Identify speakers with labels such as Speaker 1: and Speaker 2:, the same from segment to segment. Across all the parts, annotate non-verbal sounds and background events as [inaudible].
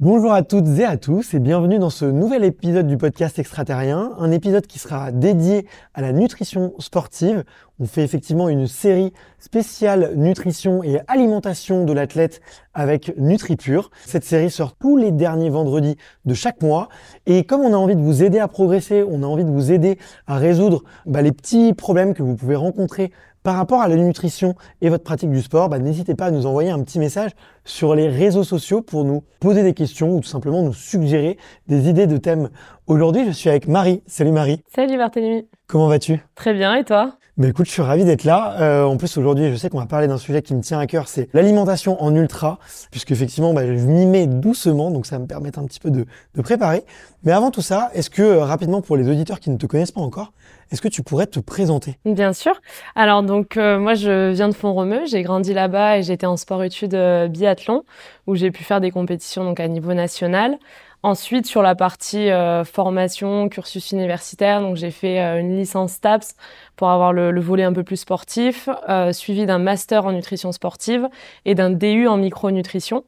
Speaker 1: Bonjour à toutes et à tous et bienvenue dans ce nouvel épisode du podcast extraterrien, un épisode qui sera dédié à la nutrition sportive. On fait effectivement une série spéciale nutrition et alimentation de l'athlète avec NutriPure. Cette série sort tous les derniers vendredis de chaque mois et comme on a envie de vous aider à progresser, on a envie de vous aider à résoudre bah, les petits problèmes que vous pouvez rencontrer par rapport à la nutrition et votre pratique du sport, bah, n'hésitez pas à nous envoyer un petit message sur les réseaux sociaux pour nous poser des questions ou tout simplement nous suggérer des idées de thèmes. Aujourd'hui, je suis avec Marie. Salut Marie.
Speaker 2: Salut Barthélémy.
Speaker 1: Comment vas-tu?
Speaker 2: Très bien, et toi?
Speaker 1: Bah écoute, je suis ravi d'être là. Euh, en plus, aujourd'hui, je sais qu'on va parler d'un sujet qui me tient à cœur, c'est l'alimentation en ultra, puisque effectivement, bah, je m'y mets doucement, donc ça va me permettre un petit peu de, de préparer. Mais avant tout ça, est-ce que euh, rapidement pour les auditeurs qui ne te connaissent pas encore, est-ce que tu pourrais te présenter?
Speaker 2: Bien sûr. Alors donc euh, moi je viens de Font-Romeu, j'ai grandi là-bas et j'étais en sport-études euh, biathlon où j'ai pu faire des compétitions donc à niveau national. Ensuite, sur la partie euh, formation, cursus universitaire, donc j'ai fait euh, une licence TAPS pour avoir le, le volet un peu plus sportif, euh, suivi d'un master en nutrition sportive et d'un DU en micronutrition.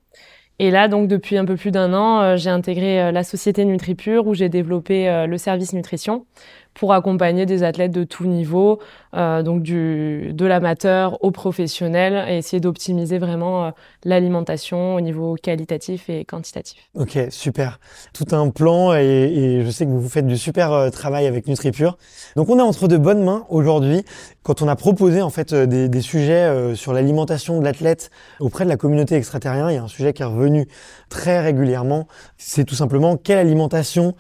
Speaker 2: Et là, donc depuis un peu plus d'un an, j'ai intégré la société NutriPure où j'ai développé le service nutrition pour accompagner des athlètes de tout niveau, euh, donc du, de l'amateur au professionnel, et essayer d'optimiser vraiment euh, l'alimentation au niveau qualitatif et quantitatif.
Speaker 1: Ok, super. Tout un plan, et, je sais que vous faites du super euh, travail avec NutriPure. Donc on est entre de bonnes mains aujourd'hui. Quand on a proposé en fait des, sujets sur l'alimentation de l'athlète auprès de la communauté extraterrien, il y a un sujet qui est revenu très régulièrement. C'est tout simplement quelle alimentation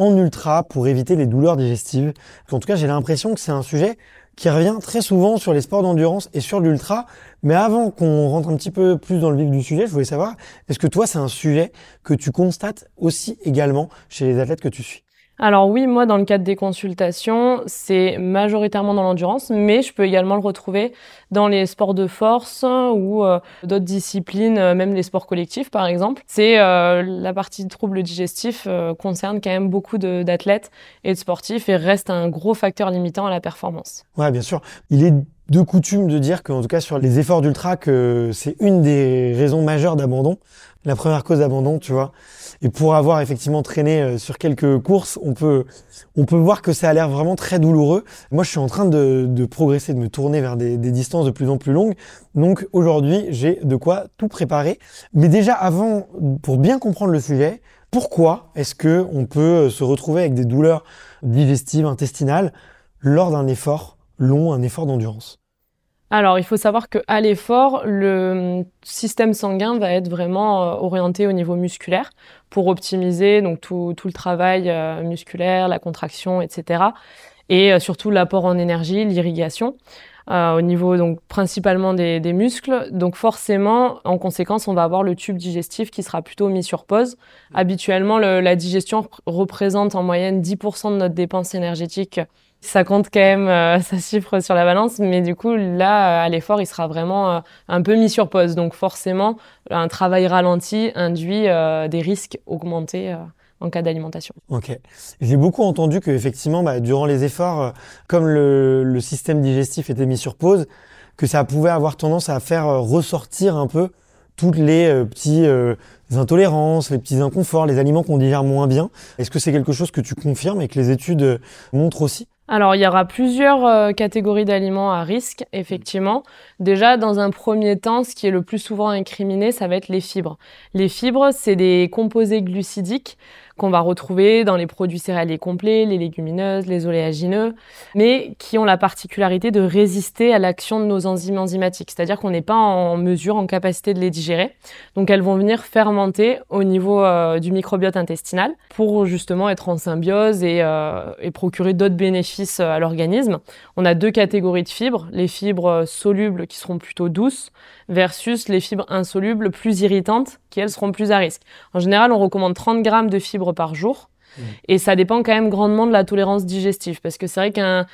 Speaker 1: en ultra pour éviter les douleurs digestives. En tout cas, j'ai l'impression que c'est un sujet qui revient très souvent sur les sports d'endurance et sur l'ultra. Mais avant qu'on rentre un petit peu plus dans le vif du sujet, je voulais savoir, est-ce que toi, c'est un sujet que tu constates aussi également chez les athlètes que tu suis?
Speaker 2: Alors oui, moi dans le cadre des consultations, c'est majoritairement dans l'endurance, mais je peux également le retrouver dans les sports de force ou euh, d'autres disciplines, euh, même les sports collectifs par exemple. C'est euh, la partie troubles digestifs concerne quand même beaucoup d'athlètes et de sportifs et reste un gros facteur limitant à la performance.
Speaker 1: Ouais, bien sûr. Il est de coutume de dire qu'en tout cas sur les efforts d'ultra que c'est une des raisons majeures d'abandon, la première cause d'abandon, tu vois. Et pour avoir effectivement traîné euh, sur quelques courses, on peut, on peut voir que ça a l'air vraiment très douloureux. Moi, je suis en train de, de progresser, de me tourner vers des, distances de plus en plus longues. Donc aujourd'hui, j'ai de quoi tout préparer. Mais déjà avant, pour bien comprendre le sujet, pourquoi est-ce que on peut euh, se retrouver avec des douleurs digestives, intestinales lors d'un effort long, un effort d'endurance?
Speaker 2: Alors, il faut savoir qu'à l'effort, le système sanguin va être vraiment euh, orienté au niveau musculaire pour optimiser donc tout, tout le travail euh, musculaire, la contraction, etc. Et euh, surtout l'apport en énergie, l'irrigation. Euh, au niveau donc principalement des, des, muscles. Donc forcément, en conséquence, on va avoir le tube digestif qui sera plutôt mis sur pause. Habituellement, le, la digestion représente en moyenne 10% de notre dépense énergétique ça compte quand même euh, [laughs] sa chiffre sur la balance, mais du coup là à l'effort il sera vraiment euh, un peu mis sur pause. Donc forcément un travail ralenti induit euh, des risques augmentés en cas d'alimentation.
Speaker 1: Ok. J'ai beaucoup entendu que effectivement bah, durant les efforts, comme le, le, système digestif était mis sur pause, que ça pouvait avoir tendance à faire ressortir un peu toutes les euh, petits euh, intolérances, les petits inconforts, les aliments qu'on digère moins bien. Est-ce que c'est quelque chose que tu confirmes et que les études montrent aussi?
Speaker 2: Alors, il y aura plusieurs euh, catégories d'aliments à risque, effectivement. Déjà, dans un premier temps, ce qui est le plus souvent incriminé, ça va être les fibres. Les fibres, c'est des composés glucidiques qu'on va retrouver dans les produits céréaliers complets, les légumineuses, les oléagineux, mais qui ont la particularité de résister à l'action de nos enzymes enzymatiques, c'est-à-dire qu'on n'est pas en mesure, en capacité de les digérer. Donc elles vont venir fermenter au niveau euh, du microbiote intestinal pour justement être en symbiose et, euh, procurer d'autres bénéfices euh, à l'organisme. On a deux catégories de fibres, les fibres solubles qui seront plutôt douces versus les fibres insolubles plus irritantes qui elles seront plus à risque. En général, on recommande 30 grammes de fibres par jour. Mmh. Et ça dépend quand même grandement de la tolérance digestive. Parce que c'est vrai qu'un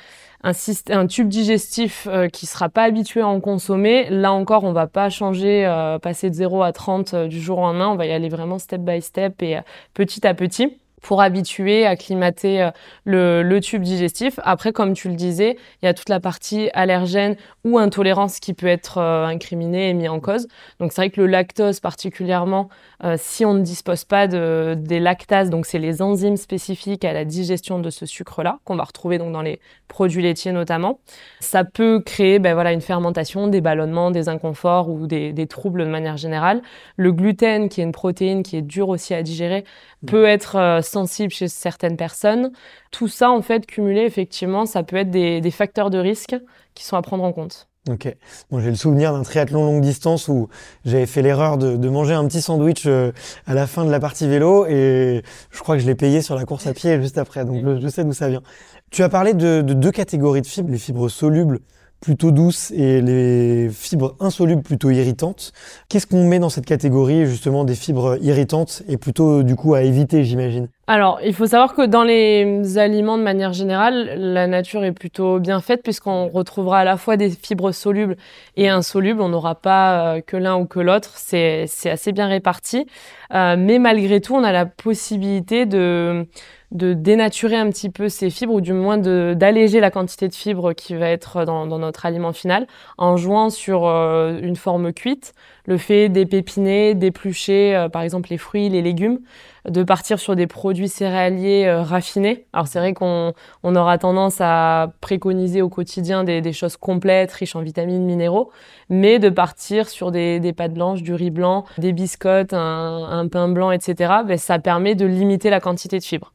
Speaker 2: un, un, tube digestif euh, qui sera pas habitué à en consommer, là encore, on va pas changer, euh, passer de 0 à 30 euh, du jour au lendemain. On va y aller vraiment step by step et euh, petit à petit. Pour habituer, acclimater euh, le, le, tube digestif. Après, comme tu le disais, il y a toute la partie allergène ou intolérance qui peut être euh, incriminée et mise en cause. Donc c'est vrai que le lactose particulièrement, euh, si on ne dispose pas de, des lactases, donc c'est les enzymes spécifiques à la digestion de ce sucre-là, qu'on va retrouver donc dans les produits laitiers notamment, ça peut créer ben, voilà, une fermentation, des ballonnements, des inconforts ou des, des troubles de manière générale. Le gluten, qui est une protéine qui est dure aussi à digérer, peut être sensible chez certaines personnes. Tout ça, en fait, cumulé, effectivement, ça peut être des, des facteurs de risque qui sont à prendre en compte.
Speaker 1: Ok. Bon, j'ai le souvenir d'un triathlon longue distance où j'avais fait l'erreur de, de, manger un petit sandwich euh, à la fin de la partie vélo et je crois que je l'ai payé sur la course à pied juste après. Donc je, sais d'où ça vient. Tu as parlé de, de, deux catégories de fibres, les fibres solubles plutôt douces et les fibres insolubles plutôt irritantes. Qu'est-ce qu'on met dans cette catégorie justement des fibres irritantes et plutôt du coup à éviter j'imagine?
Speaker 2: Alors il faut savoir que dans les aliments de manière générale, la nature est plutôt bien faite puisqu'on retrouvera à la fois des fibres solubles et insolubles. On n'aura pas euh, que l'un ou que l'autre. C'est assez bien réparti. Euh, mais malgré tout, on a la possibilité de de dénaturer un petit peu ces fibres ou du moins d'alléger la quantité de fibres qui va être dans, dans notre aliment final en jouant sur euh, une forme cuite, le fait d'épépiner, d'éplucher euh, par exemple les fruits, les légumes, de partir sur des produits céréaliers euh, raffinés. Alors c'est vrai qu'on on aura tendance à préconiser au quotidien des, des, choses complètes, riches en vitamines, minéraux, mais de partir sur des, des pâtes blanches, du riz blanc, des biscottes, un, un pain blanc, etc. Ben, ça permet de limiter la quantité de fibres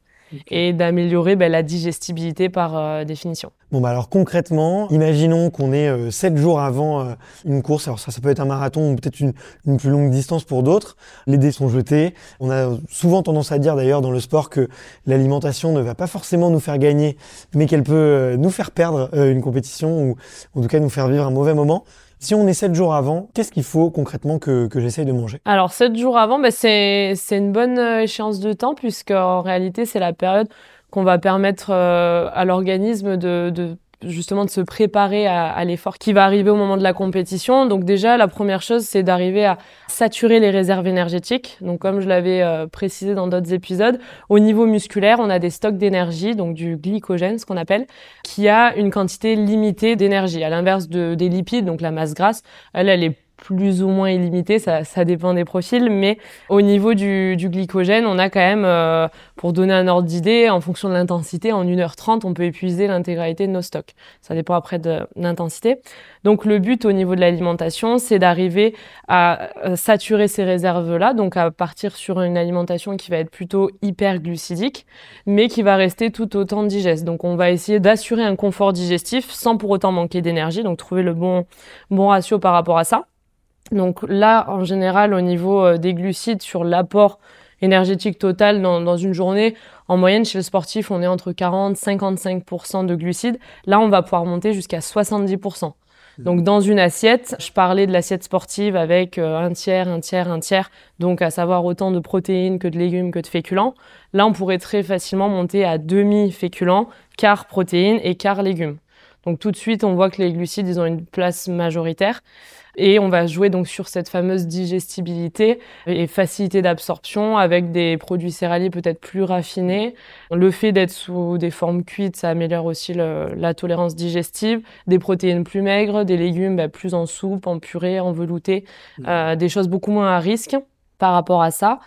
Speaker 2: et d'améliorer ben, la digestibilité par euh, définition.
Speaker 1: Bon bah alors concrètement, imaginons qu'on est euh, 7 jours avant euh, une course, alors ça, ça peut être un marathon ou peut-être une, une, plus longue distance pour d'autres, les dés sont jetés. On a souvent tendance à dire d'ailleurs dans le sport que l'alimentation ne va pas forcément nous faire gagner, mais qu'elle peut euh, nous faire perdre une compétition ou en tout cas nous faire vivre un mauvais moment. Si on est 7 jours avant, qu'est-ce qu'il faut concrètement que, j'essaye de manger?
Speaker 2: Alors 7 jours avant, bah, c'est une bonne euh, échéance de temps puisque en réalité c'est la période qu'on va permettre euh, à l'organisme de justement de se préparer à, l'effort qui va arriver au moment de la compétition. Donc déjà, la première chose, c'est d'arriver à saturer les réserves énergétiques. Donc comme je l'avais euh, précisé dans d'autres épisodes, au niveau musculaire, on a des stocks d'énergie, donc du glycogène, ce qu'on appelle, qui a une quantité limitée d'énergie. À l'inverse de, des lipides, donc la masse grasse, elle, elle est plus ou moins illimité, ça, ça dépend des profils, mais au niveau du, du glycogène, on a quand même, euh, pour donner un ordre d'idée, en fonction de l'intensité, en 1h30, on peut épuiser l'intégralité de nos stocks. Ça dépend après de l'intensité. Donc le but au niveau de l'alimentation, c'est d'arriver à euh, saturer ces réserves-là, donc à partir sur une alimentation qui va être plutôt hyperglucidique, mais qui va rester tout autant digeste. Donc on va essayer d'assurer un confort digestif sans pour autant manquer d'énergie, donc trouver le bon, bon ratio par rapport à ça. Donc là, en général, au niveau euh, des glucides, sur l'apport énergétique total dans, une journée, en moyenne, chez le sportif, on est entre 40 55% de glucides. Là, on va pouvoir monter jusqu'à 70%. Donc dans une assiette, je parlais de l'assiette sportive avec euh, un tiers, un tiers, un tiers, donc à savoir autant de protéines que de légumes que de féculents. Là, on pourrait très facilement monter à demi féculents, quart protéines et quart légumes. Donc tout de suite, on voit que les glucides, ils ont une place majoritaire. Et on va jouer donc sur cette fameuse digestibilité et facilité d'absorption avec des produits céréaliers peut-être plus raffinés. Le fait d'être sous des formes cuites, ça améliore aussi le, la tolérance digestive. Des protéines plus maigres, des légumes bah, plus en soupe, en purée, en velouté, mmh. euh, des choses beaucoup moins à risque par rapport à ça.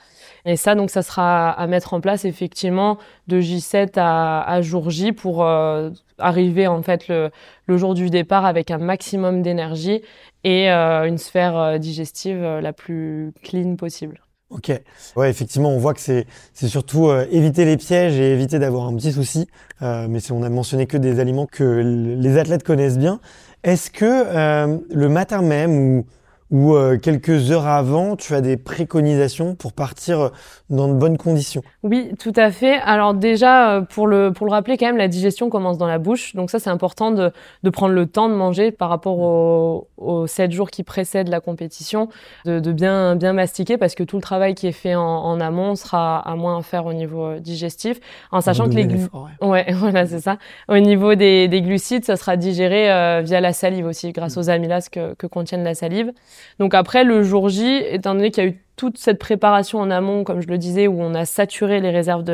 Speaker 2: Et ça, donc, ça sera à mettre en place effectivement de J7 à, jour J pour euh, arriver en fait le, jour du départ avec un maximum d'énergie et euh, une sphère euh, digestive la plus clean possible.
Speaker 1: Ok. Ouais, effectivement, on voit que c'est c'est surtout éviter les pièges et éviter d'avoir un petit souci. Mais on a mentionné que des aliments que les athlètes connaissent bien. Est-ce que le matin même ou ou euh, quelques heures avant, tu as des préconisations pour partir euh, dans de bonnes conditions
Speaker 2: Oui, tout à fait. Alors déjà, euh, pour le, pour le rappeler quand même, la digestion commence dans la bouche. Donc ça, c'est important de, de prendre le temps de manger par rapport aux, aux 7 jours qui précèdent la compétition, de, de, bien, bien mastiquer parce que tout le travail qui est fait en, en amont sera à moins à faire au niveau digestif. En sachant que les glucides... Ouais. ouais, [laughs] voilà, c'est ça. Au niveau des, des, glucides, ça sera digéré euh, via la salive aussi, grâce mmh. aux amylases que, que contiennent la salive. Donc après, le jour J, étant donné qu'il y a eu toute cette préparation en amont, comme je le disais, où on a saturé les réserves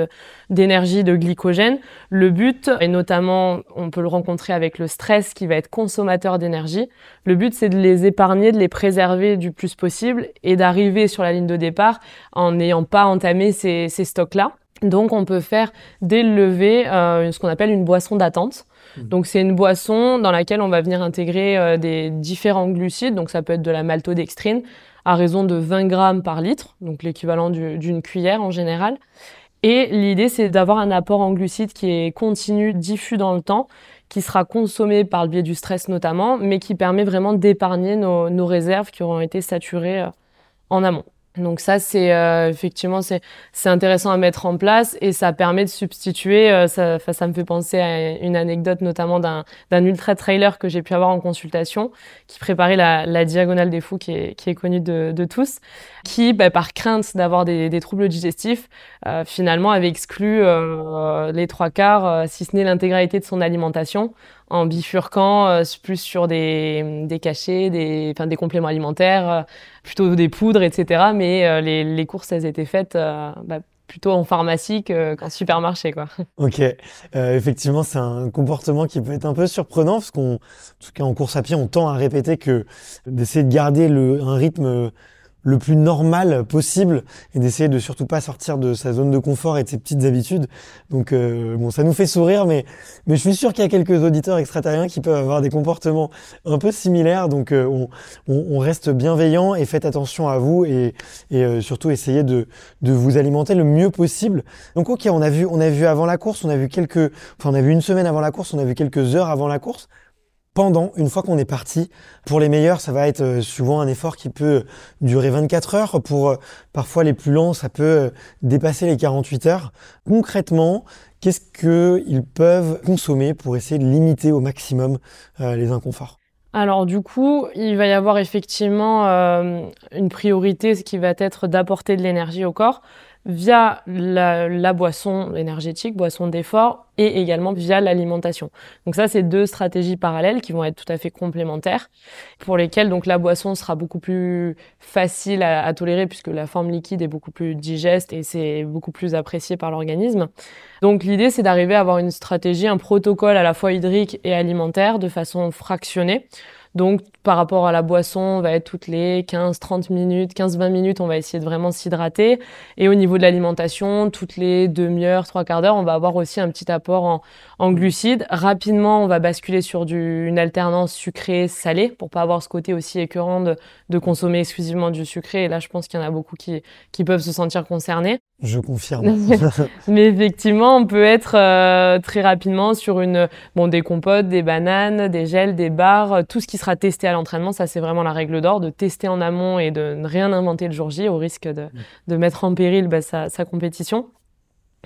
Speaker 2: d'énergie, de, glycogène, le but, et notamment on peut le rencontrer avec le stress qui va être consommateur d'énergie, le but c'est de les épargner, de les préserver du plus possible et d'arriver sur la ligne de départ en n'ayant pas entamé ces, ces stocks-là. Donc on peut faire dès le lever euh, ce qu'on appelle une boisson d'attente. Mmh. Donc c'est une boisson dans laquelle on va venir intégrer euh, des différents glucides, donc ça peut être de la maltodextrine à raison de 20 grammes par litre, donc l'équivalent d'une cuillère en général. Et l'idée c'est d'avoir un apport en glucides qui est continu, diffus dans le temps, qui sera consommé par le biais du stress notamment, mais qui permet vraiment d'épargner nos, nos, réserves qui auront été saturées euh, en amont. Donc ça, c'est euh, effectivement c'est c'est intéressant à mettre en place et ça permet de substituer. Euh, ça, ça me fait penser à une anecdote notamment d'un d'un ultra trailer que j'ai pu avoir en consultation, qui préparait la, la diagonale des fous, qui est qui est connue de, de tous, qui bah, par crainte d'avoir des, des troubles digestifs, euh, finalement avait exclu les trois quarts, si ce n'est l'intégralité de son alimentation en bifurquant euh, plus sur des, cachets, des, des compléments alimentaires, euh, plutôt des poudres, etc. Mais euh, les, les, courses, elles étaient faites bah, plutôt en pharmacie qu'en supermarché. Quoi. [laughs]
Speaker 1: Ok, effectivement, c'est un comportement qui peut être un peu surprenant parce qu'en tout cas en course à pied, on tend à répéter que d'essayer de garder le, un rythme le plus normal possible et d'essayer de surtout pas sortir de sa zone de confort et de ses petites habitudes. Donc euh, bon, ça nous fait sourire, mais mais je suis sûr qu'il y a quelques auditeurs extraterriens qui peuvent avoir des comportements un peu similaires. Donc euh, on, reste bienveillant et faites attention à vous et, et euh, surtout essayez de de vous alimenter le mieux possible. Donc ok, on a vu on a vu avant la course, on a vu quelques, enfin on a vu une semaine avant la course, on a vu quelques heures avant la course pendant, une fois qu'on est parti. Pour les meilleurs, ça va être euh, souvent un effort qui peut durer 24 heures. Pour euh, parfois les plus lents, ça peut euh, dépasser les 48 heures. Concrètement, qu'est-ce qu'ils peuvent consommer pour essayer de limiter au maximum les inconforts?
Speaker 2: Alors du coup, il va y avoir effectivement une priorité, ce qui va être d'apporter de l'énergie au corps via la, la boisson énergétique, boisson d'effort, et également via l'alimentation. Donc ça, c'est deux stratégies parallèles qui vont être tout à fait complémentaires, pour lesquelles donc la boisson sera beaucoup plus facile à, à tolérer puisque la forme liquide est beaucoup plus digeste et c'est beaucoup plus apprécié par l'organisme. Donc l'idée, c'est d'arriver à avoir une stratégie, un protocole à la fois hydrique et alimentaire de façon fractionnée. Donc, par rapport à la boisson, on va être toutes les 15-30 minutes, 15-20 minutes, on va essayer de vraiment s'hydrater. Et au niveau de l'alimentation, toutes les demi-heures, trois quarts d'heure, on va avoir aussi un petit apport en, en glucides. Rapidement, on va basculer sur du, une alternance sucré-salé pour pas avoir ce côté aussi écœurant de, de, consommer exclusivement du sucré. Et là, je pense qu'il y en a beaucoup qui, qui peuvent se sentir concernés.
Speaker 1: Je confirme. [laughs]
Speaker 2: Mais effectivement, on peut être euh, très rapidement sur une, bon, des compotes, des bananes, des gels, des bars, tout ce qui sera testé à l'entraînement. Ça, c'est vraiment la règle d'or, de tester en amont et de ne rien inventer le jour J au risque de, de mettre en péril bah, sa, sa compétition.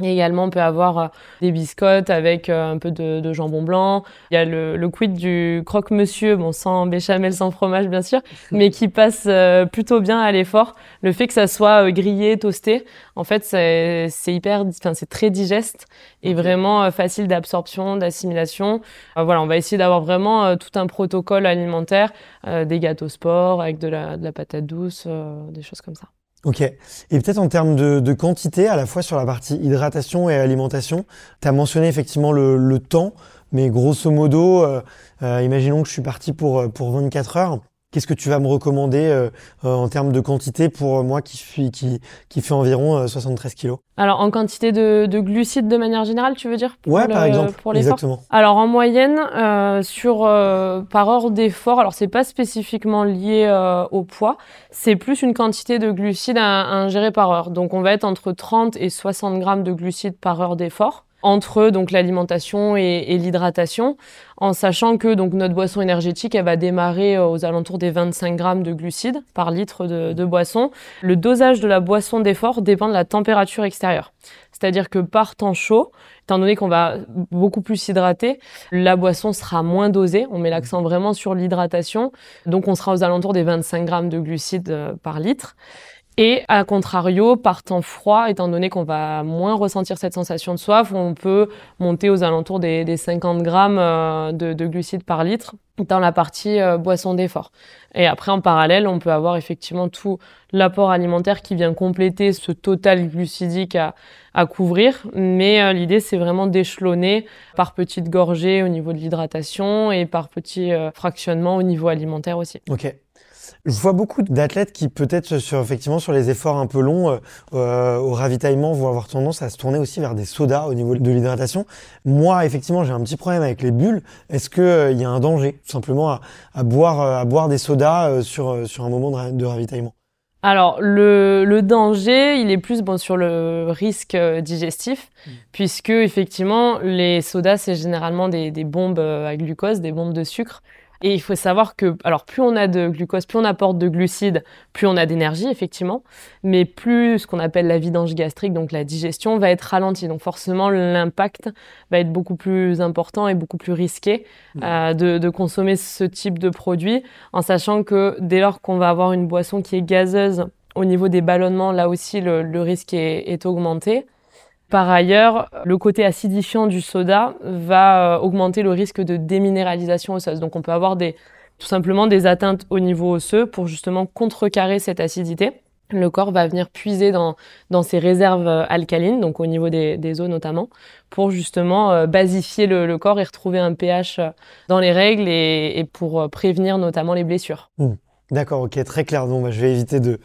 Speaker 2: Et également, on peut avoir euh, des biscottes avec euh, un peu de, de, jambon blanc. Il y a le, le quid du croque-monsieur, bon, sans béchamel, sans fromage, bien sûr, [laughs] mais qui passe euh, plutôt bien à l'effort. Le fait que ça soit grillé, toasté, en fait, c'est hyper, enfin, c'est très digeste et vraiment facile d'absorption, d'assimilation. voilà, on va essayer d'avoir vraiment tout un protocole alimentaire, des gâteaux sport avec de la, de la patate douce, des choses comme ça.
Speaker 1: Ok. Et peut-être en termes de, quantité, à la fois sur la partie hydratation et alimentation, tu as mentionné effectivement le, le, temps, mais grosso modo, euh, euh, imaginons que je suis parti pour, euh, pour 24 heures. Qu'est-ce que tu vas me recommander euh, euh, en termes de quantité pour moi qui suis qui qui fait environ 73 kilos?
Speaker 2: Alors en quantité de, de, glucides de manière générale, tu veux dire?
Speaker 1: Pour Ouais, par exemple. Pour exactement.
Speaker 2: Alors en moyenne euh, sur par heure d'effort, alors c'est pas spécifiquement lié au poids, c'est plus une quantité de glucides à, à ingérer par heure. Donc on va être entre 30 et 60 grammes de glucides par heure d'effort entre donc l'alimentation et, l'hydratation, en sachant que donc notre boisson énergétique elle va démarrer euh, aux alentours des 25 grammes de glucides par litre de, de boisson. Le dosage de la boisson d'effort dépend de la température extérieure. C'est-à-dire que par temps chaud, étant donné qu'on va beaucoup plus s'hydrater, la boisson sera moins dosée. On met l'accent vraiment sur l'hydratation. Donc on sera aux alentours des 25 grammes de glucides euh, par litre. Et à contrario, par temps froid, étant donné qu'on va moins ressentir cette sensation de soif, on peut monter aux alentours des, 50 grammes euh, de, glucides par litre dans la partie euh, boisson d'effort. Et après, en parallèle, on peut avoir effectivement tout l'apport alimentaire qui vient compléter ce total glucidique à, couvrir. Mais euh, l'idée, c'est vraiment d'échelonner par petites gorgées au niveau de l'hydratation et par petits fractionnements au niveau alimentaire aussi.
Speaker 1: Ok. Je vois beaucoup d'athlètes qui peut-être sur effectivement sur les efforts un peu longs euh, euh, au ravitaillement vont avoir tendance à se tourner aussi vers des sodas au niveau de l'hydratation. Moi, effectivement, j'ai un petit problème avec les bulles. Est-ce qu'il euh, y a un danger tout simplement à, boire à boire des sodas sur sur un moment de, ravitaillement?
Speaker 2: Alors le, le, danger, il est plus bon sur le risque digestif, mmh. puisque effectivement les sodas c'est généralement des, des bombes à glucose, des bombes de sucre. Et il faut savoir que, alors plus on a de glucose, plus on apporte de glucides, plus on a d'énergie, effectivement, mais plus ce qu'on appelle la vidange gastrique, donc la digestion, va être ralentie. Donc forcément, l'impact va être beaucoup plus important et beaucoup plus risqué mmh. euh, de, de, consommer ce type de produit, en sachant que dès lors qu'on va avoir une boisson qui est gazeuse, au niveau des ballonnements, là aussi, le, le risque est, est augmenté. Par ailleurs, le côté acidifiant du soda va euh, augmenter le risque de déminéralisation osseuse. Donc on peut avoir des, tout simplement des atteintes au niveau osseux pour justement contrecarrer cette acidité. Le corps va venir puiser dans, dans ses réserves euh, alcalines, donc au niveau des, des os notamment, pour justement euh, basifier le, corps et retrouver un pH dans les règles et, pour prévenir notamment les blessures.
Speaker 1: Mmh. D'accord, ok, très clair. Bah, je vais éviter de,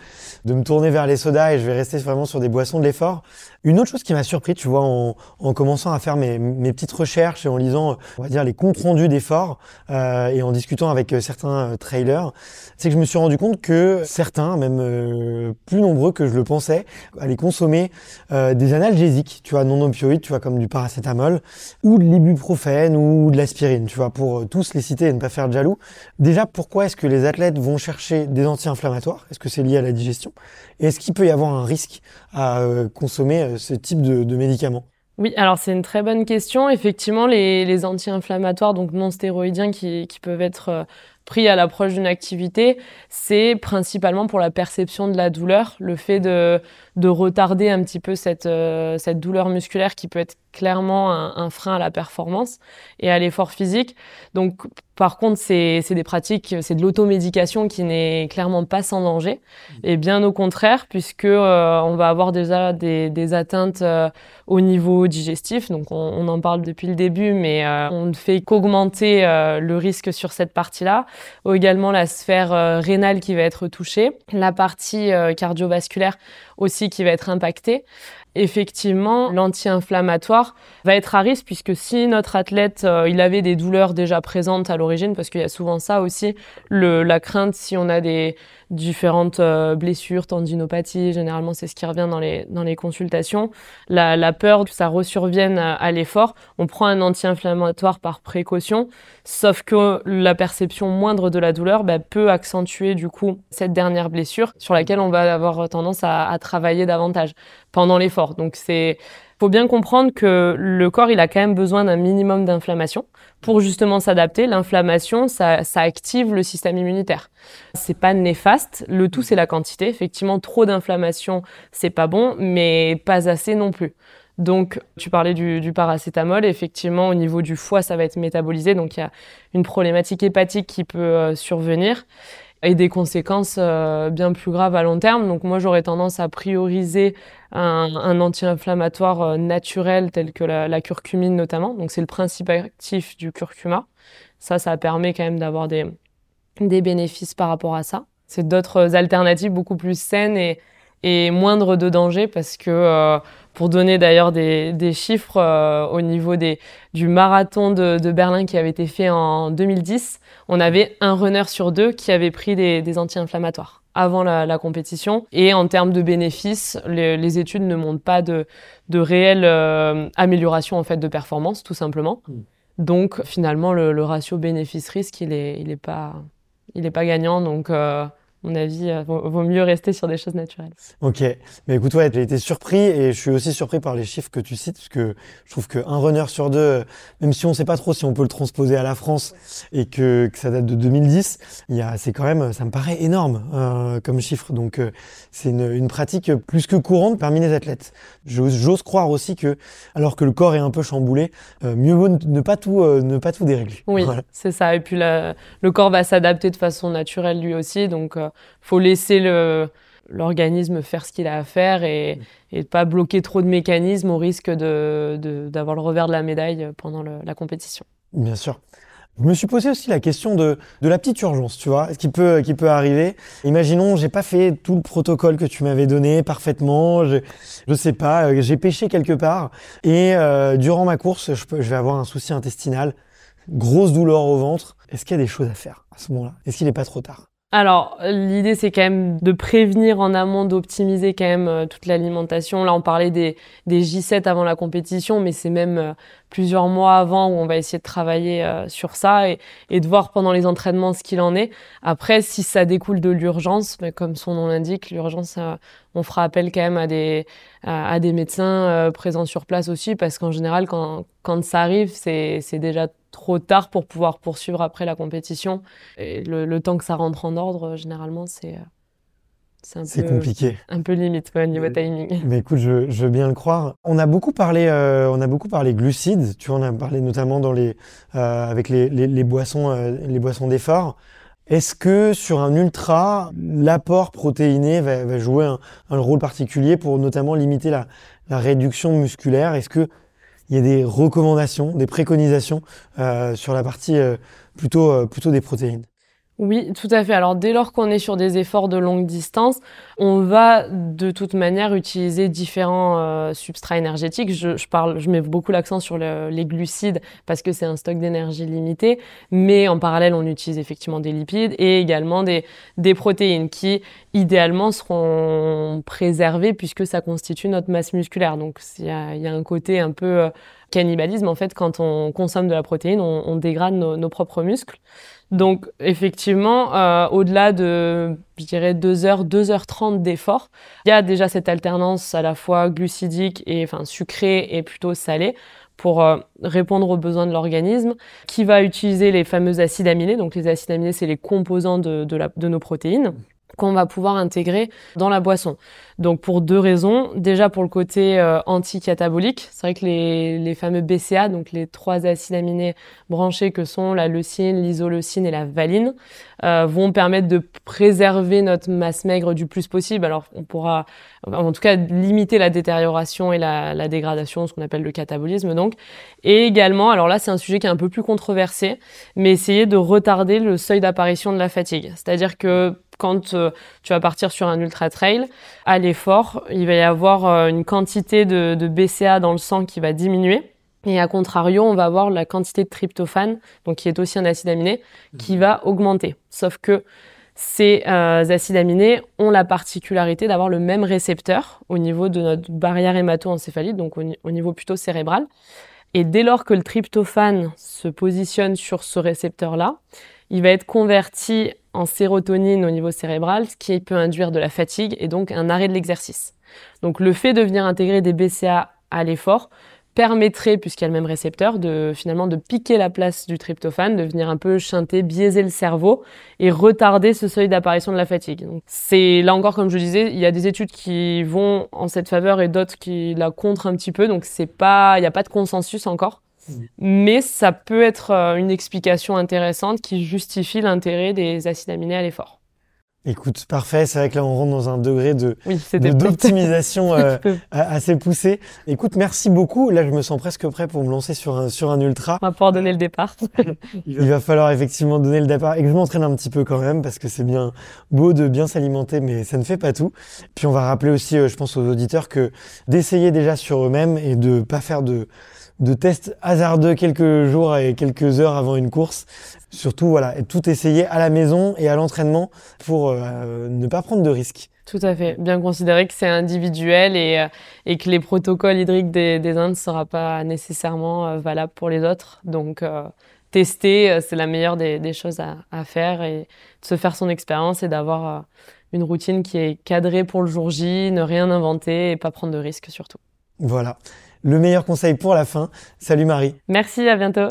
Speaker 1: me tourner vers les sodas et je vais rester vraiment sur des boissons de l'effort. Une autre chose qui m'a surpris, tu vois, en, en commençant à faire mes, petites recherches et en lisant, on va dire, les comptes rendus d'efforts euh, et en discutant avec euh, certains euh, trailers, c'est que je me suis rendu compte que certains, même euh, plus nombreux que je le pensais, allaient consommer euh, des analgésiques, tu vois, non opioïdes, tu vois, comme du paracétamol ou de l'ibuprofène ou de l'aspirine, tu vois, pour tous les citer et ne pas faire de jaloux. Déjà, pourquoi est-ce que les athlètes vont chercher des anti-inflammatoires? Est-ce que c'est lié à la digestion? Et est-ce qu'il peut y avoir un risque à consommer euh, ce type de, médicaments?
Speaker 2: Oui, alors c'est une très bonne question. Effectivement, les, anti-inflammatoires, donc non stéroïdiens, qui, peuvent être euh, pris à l'approche d'une activité, c'est principalement pour la perception de la douleur, le fait de, de retarder un petit peu euh, cette douleur musculaire qui peut être clairement un, frein à la performance et à l'effort physique. Donc, par contre, c'est des pratiques, c'est de l'automédication qui n'est clairement pas sans danger, mmh. et bien au contraire, puisque euh, on va avoir déjà des, des atteintes euh, au niveau digestif. Donc, on, on, en parle depuis le début, mais on ne fait qu'augmenter le risque sur cette partie-là. Également la sphère rénale qui va être touchée, la partie cardiovasculaire aussi qui va être impacté. Effectivement, l'anti-inflammatoire va être à risque puisque si notre athlète euh, il avait des douleurs déjà présentes à l'origine, parce qu'il y a souvent ça aussi, la crainte si on a des différentes euh, blessures, tendinopathies, généralement c'est ce qui revient dans les, dans les consultations, la, peur que ça resurvienne à, l'effort, on prend un anti-inflammatoire par précaution, sauf que la perception moindre de la douleur bah, peut accentuer du coup cette dernière blessure sur laquelle on va avoir tendance à, à travailler davantage pendant l'effort. Donc c'est faut bien comprendre que le corps, il a quand même besoin d'un minimum d'inflammation pour justement s'adapter. L'inflammation, ça, ça active le système immunitaire. C'est pas néfaste. Le tout, c'est la quantité. Effectivement, trop d'inflammation, c'est pas bon, mais pas assez non plus. Donc, tu parlais du, paracétamol. Effectivement, au niveau du foie, ça va être métabolisé. Donc, il y a une problématique hépatique qui peut euh, survenir et des conséquences euh, bien plus graves à long terme. Donc moi, j'aurais tendance à prioriser un, un anti-inflammatoire euh, naturel tel que la, la, curcumine notamment. Donc c'est le principe actif du curcuma. Ça, ça permet quand même d'avoir des, des bénéfices par rapport à ça. C'est d'autres alternatives beaucoup plus saines et, et moindres de danger parce que euh, pour donner d'ailleurs des, des chiffres euh, au niveau des, du marathon de, de, Berlin qui avait été fait en 2010, on avait un runner sur deux qui avait pris des, des anti-inflammatoires avant la, la, compétition. Et en termes de bénéfices, les, les études ne montrent pas de, de réelle euh, amélioration en fait de performance, tout simplement. Mm. Donc finalement, le, le ratio bénéfice-risque, il est, il est pas, il est pas gagnant. Donc mon avis, euh, vaut, mieux rester sur des choses naturelles.
Speaker 1: Ok, mais écoute, ouais, j'ai été surpris et je suis aussi surpris par les chiffres que tu cites, parce que je trouve qu'un runner sur deux, même si on ne sait pas trop si on peut le transposer à la France et que, que ça date de 2010, il y a, c'est quand même, ça me paraît énorme euh, comme chiffre. Donc euh, c'est une, une, pratique plus que courante parmi les athlètes. J'ose croire aussi que, alors que le corps est un peu chamboulé, euh, mieux vaut ne pas tout, ne pas tout dérégler.
Speaker 2: Oui, c'est ça. Et puis le corps va s'adapter de façon naturelle lui aussi, donc faut laisser le l'organisme faire ce qu'il a à faire et, et pas bloquer trop de mécanismes au risque de, d'avoir le revers de la médaille pendant la compétition.
Speaker 1: Bien sûr. Je me suis posé aussi la question de, de la petite urgence, tu vois, ce qui peut, qui peut arriver. Imaginons, j'ai pas fait tout le protocole que tu m'avais donné parfaitement, je, je sais pas, euh, j'ai pêché quelque part et euh, durant ma course, je, peux, je vais avoir un souci intestinal, grosse douleur au ventre. Est-ce qu'il y a des choses à faire à ce moment-là? Est-ce qu'il n'est pas trop tard?
Speaker 2: Alors, l'idée, c'est quand même de prévenir en amont, d'optimiser quand même euh, toute l'alimentation. Là, on parlait des, des J7 avant la compétition, mais c'est même euh, plusieurs mois avant où on va essayer de travailler euh, sur ça et, et, de voir pendant les entraînements ce qu'il en est. Après, si ça découle de l'urgence, mais comme son nom l'indique, l'urgence, on fera appel quand même à des, à, des médecins présents sur place aussi, parce qu'en général, quand, quand ça arrive, c'est déjà trop tard pour pouvoir poursuivre après la compétition. Et le, temps que ça rentre en ordre, généralement, c'est
Speaker 1: c'est compliqué.
Speaker 2: Un peu limite au niveau timing. [laughs]
Speaker 1: Mais écoute, je, je, veux bien le croire. On a beaucoup parlé, euh, on a beaucoup parlé glucides. Tu en as parlé notamment dans les, euh, avec les, les, les boissons, euh, les boissons d'effort. Est-ce que sur un ultra, l'apport protéiné va, va jouer un, un, rôle particulier pour notamment limiter la, la réduction musculaire? Est-ce que il y a des recommandations, des préconisations euh, sur la partie euh, plutôt, euh, plutôt des protéines?
Speaker 2: Oui, tout à fait. Alors dès lors qu'on est sur des efforts de longue distance, on va de toute manière utiliser différents euh, substrats énergétiques. Je, parle, je mets beaucoup l'accent sur le, les glucides parce que c'est un stock d'énergie limité, mais en parallèle, on utilise effectivement des lipides et également des, protéines qui, idéalement, seront préservées puisque ça constitue notre masse musculaire. Donc il y a, un côté un peu euh, cannibalisme en fait quand on consomme de la protéine, on, dégrade nos propres muscles. Donc effectivement, euh, au-delà de, je dirais, 2 heures, 2 heures 30 d'effort, il y a déjà cette alternance à la fois glucidique et enfin sucré et plutôt salé pour euh, répondre aux besoins de l'organisme, qui va utiliser les fameux acides aminés. Donc les acides aminés, c'est les composants de, de, la, de nos protéines qu'on va pouvoir intégrer dans la boisson. Donc pour deux raisons. Déjà pour le côté euh, anticatabolique, c'est vrai que les, les, fameux BCA, donc les trois acides aminés branchés que sont la leucine, l'isoleucine et la valine, euh, vont permettre de préserver notre masse maigre du plus possible. Alors on pourra en tout cas limiter la détérioration et la, la dégradation, ce qu'on appelle le catabolisme donc. Et également, alors là c'est un sujet qui est un peu plus controversé, mais essayer de retarder le seuil d'apparition de la fatigue. C'est-à-dire que quand euh, tu vas partir sur un ultra trail, à l'effort, il va y avoir euh, une quantité de, de, BCA dans le sang qui va diminuer. Et à contrario, on va avoir la quantité de tryptophane, donc qui est aussi un acide aminé, qui va augmenter. Sauf que ces euh, acides aminés ont la particularité d'avoir le même récepteur au niveau de notre barrière hémato-encéphalite, donc au, au, niveau plutôt cérébral. Et dès lors que le tryptophane se positionne sur ce récepteur-là, il va être converti en sérotonine au niveau cérébral, ce qui peut induire de la fatigue et donc un arrêt de l'exercice. Donc le fait de venir intégrer des BCA à l'effort permettrait, puisqu'il y a le même récepteur, de finalement de piquer la place du tryptophane, de venir un peu chanter, biaiser le cerveau et retarder ce seuil d'apparition de la fatigue. C'est là encore, comme je disais, il y a des études qui vont en cette faveur et d'autres qui la contre un petit peu. Donc c'est pas, il n'y a pas de consensus encore. Mais ça peut être euh, une explication intéressante qui justifie l'intérêt des acides aminés à l'effort.
Speaker 1: Écoute, parfait. C'est vrai que là, on rentre dans un degré de [laughs] d'optimisation euh, assez poussé. Écoute, merci beaucoup. Là, je me sens presque prêt pour me lancer sur un sur un ultra.
Speaker 2: On va pouvoir donner le départ. [laughs]
Speaker 1: Il va falloir effectivement donner le départ et que je m'entraîne un petit peu quand même parce que c'est bien beau de bien s'alimenter, mais ça ne fait pas tout. Puis on va rappeler aussi, euh, je pense aux auditeurs que d'essayer déjà sur eux-mêmes et de pas faire de de tests hasardeux quelques jours et quelques heures avant une course. Surtout, voilà, tout essayer à la maison et à l'entraînement pour euh, ne pas prendre de risques.
Speaker 2: Tout à fait. Bien considérer que c'est individuel euh, et, que les protocoles hydriques des, des ne sera pas nécessairement euh, valable pour les autres. Donc, tester, c'est la meilleure des, choses à, faire et de se faire son expérience et d'avoir une routine qui est cadrée pour le jour J, ne rien inventer et pas prendre de risques surtout.
Speaker 1: Voilà le meilleur conseil pour la fin. Salut Marie.
Speaker 2: Merci, à bientôt.